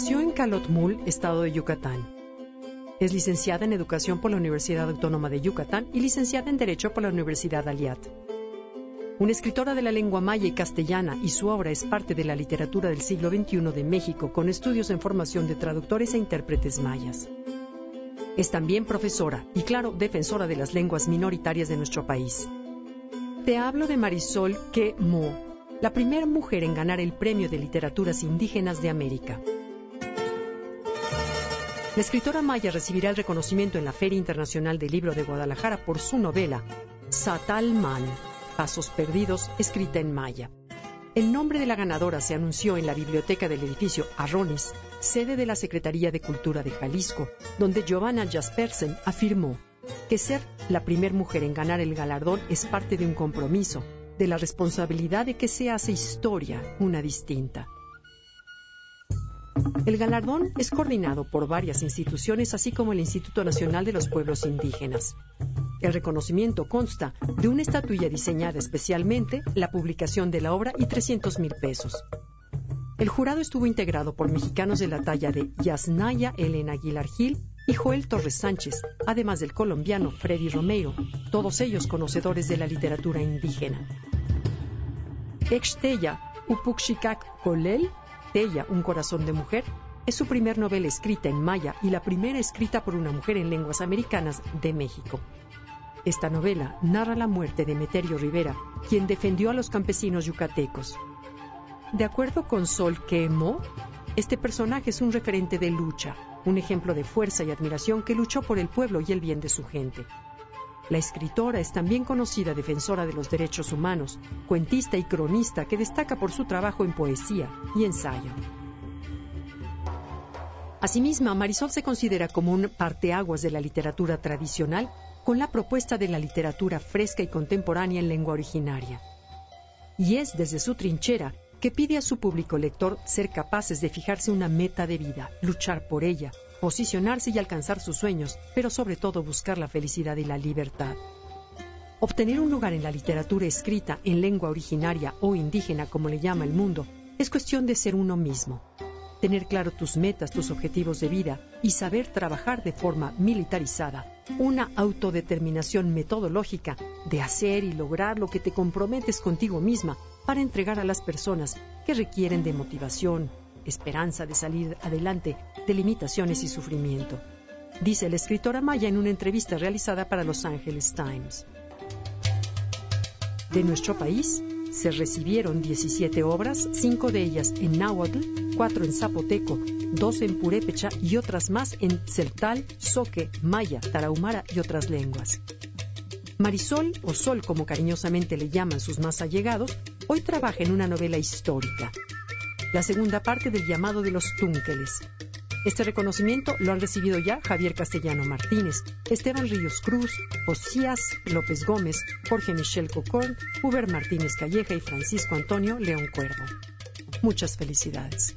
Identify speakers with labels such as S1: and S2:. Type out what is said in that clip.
S1: Nació en Calotmul, estado de Yucatán. Es licenciada en Educación por la Universidad Autónoma de Yucatán y licenciada en Derecho por la Universidad Aliat. Una escritora de la lengua maya y castellana y su obra es parte de la literatura del siglo XXI de México con estudios en formación de traductores e intérpretes mayas. Es también profesora y, claro, defensora de las lenguas minoritarias de nuestro país. Te hablo de Marisol Que Mo, la primera mujer en ganar el Premio de Literaturas Indígenas de América. La escritora maya recibirá el reconocimiento en la Feria Internacional del Libro de Guadalajara por su novela Satalman, Pasos Perdidos, escrita en maya. El nombre de la ganadora se anunció en la biblioteca del edificio Arronis, sede de la Secretaría de Cultura de Jalisco, donde Giovanna Jaspersen afirmó que ser la primera mujer en ganar el galardón es parte de un compromiso, de la responsabilidad de que se hace historia una distinta. El galardón es coordinado por varias instituciones, así como el Instituto Nacional de los Pueblos Indígenas. El reconocimiento consta de una estatuilla diseñada especialmente, la publicación de la obra y 300 mil pesos. El jurado estuvo integrado por mexicanos de la talla de Yasnaya Elena Aguilar Gil y Joel Torres Sánchez, además del colombiano Freddy Romero, todos ellos conocedores de la literatura indígena. Exteya Upuxikak Kolel Tella, Un corazón de mujer, es su primer novela escrita en maya y la primera escrita por una mujer en lenguas americanas de México. Esta novela narra la muerte de Meterio Rivera, quien defendió a los campesinos yucatecos. De acuerdo con Sol Quemo, este personaje es un referente de lucha, un ejemplo de fuerza y admiración que luchó por el pueblo y el bien de su gente. La escritora es también conocida defensora de los derechos humanos, cuentista y cronista que destaca por su trabajo en poesía y ensayo. Asimismo, Marisol se considera como un parteaguas de la literatura tradicional con la propuesta de la literatura fresca y contemporánea en lengua originaria. Y es desde su trinchera que pide a su público lector ser capaces de fijarse una meta de vida, luchar por ella, posicionarse y alcanzar sus sueños, pero sobre todo buscar la felicidad y la libertad. Obtener un lugar en la literatura escrita en lengua originaria o indígena, como le llama el mundo, es cuestión de ser uno mismo, tener claro tus metas, tus objetivos de vida y saber trabajar de forma militarizada, una autodeterminación metodológica de hacer y lograr lo que te comprometes contigo misma para entregar a las personas que requieren de motivación, esperanza de salir adelante de limitaciones y sufrimiento, dice la escritora Maya en una entrevista realizada para Los Angeles Times. De nuestro país, se recibieron 17 obras, 5 de ellas en náhuatl, 4 en zapoteco, 2 en purépecha y otras más en celtal, soque, maya, tarahumara y otras lenguas. Marisol, o Sol como cariñosamente le llaman sus más allegados, hoy trabaja en una novela histórica, la segunda parte del llamado de los túnqueles, este reconocimiento lo han recibido ya Javier Castellano Martínez, Esteban Ríos Cruz, Osías López Gómez, Jorge Michel Cocorn, Uber Martínez Calleja y Francisco Antonio León Cuervo. Muchas felicidades.